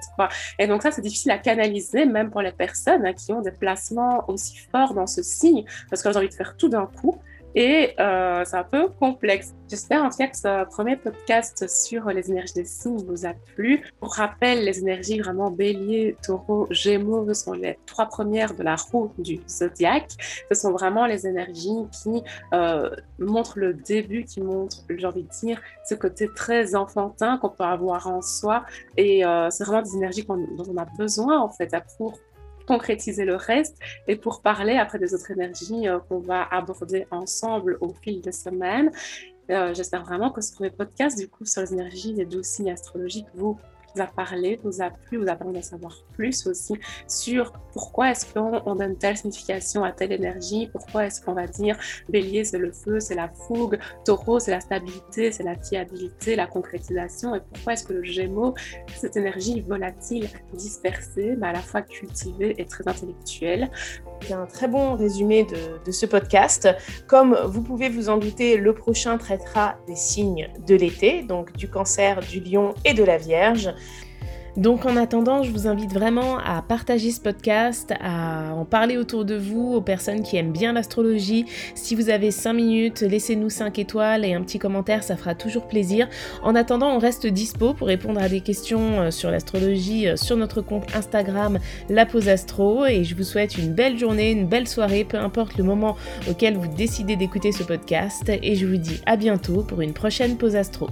A: Et donc ça, c'est difficile à canaliser même pour les personnes hein, qui ont des placements aussi forts dans ce signe parce qu'elles ont envie de faire tout d'un coup et euh, c'est un peu complexe. J'espère en cas que ce premier podcast sur les énergies des signes vous a plu. Pour rappel, les énergies vraiment bélier, taureau, gémeaux sont les trois premières de la roue du zodiaque. Ce sont vraiment les énergies qui euh, montrent le début, qui montrent, j'ai envie de dire, ce côté très enfantin qu'on peut avoir en soi. Et euh, c'est vraiment des énergies dont on a besoin en fait pour concrétiser le reste et pour parler après des autres énergies euh, qu'on va aborder ensemble au fil des semaines. Euh, j'espère vraiment que ce premier podcast, du coup, sur les énergies des douze signes astrologiques, vous vous a parlé, vous a plu, vous a permis de savoir plus aussi sur pourquoi est-ce qu'on donne telle signification à telle énergie, pourquoi est-ce qu'on va dire bélier c'est le feu, c'est la fougue, taureau c'est la stabilité, c'est la fiabilité, la concrétisation, et pourquoi est-ce que le gémeaux, cette énergie volatile, dispersée, mais à la fois cultivée et très intellectuelle.
B: C'est un très bon résumé de ce podcast. Comme vous pouvez vous en douter, le prochain traitera des signes de l'été, donc du cancer, du lion et de la vierge. Donc en attendant, je vous invite vraiment à partager ce podcast, à en parler autour de vous, aux personnes qui aiment bien l'astrologie. Si vous avez 5 minutes, laissez-nous 5 étoiles et un petit commentaire, ça fera toujours plaisir. En attendant, on reste dispo pour répondre à des questions euh, sur l'astrologie euh, sur notre compte Instagram La Pause Astro et je vous souhaite une belle journée, une belle soirée, peu importe le moment auquel vous décidez d'écouter ce podcast et je vous dis à bientôt pour une prochaine Pause Astro.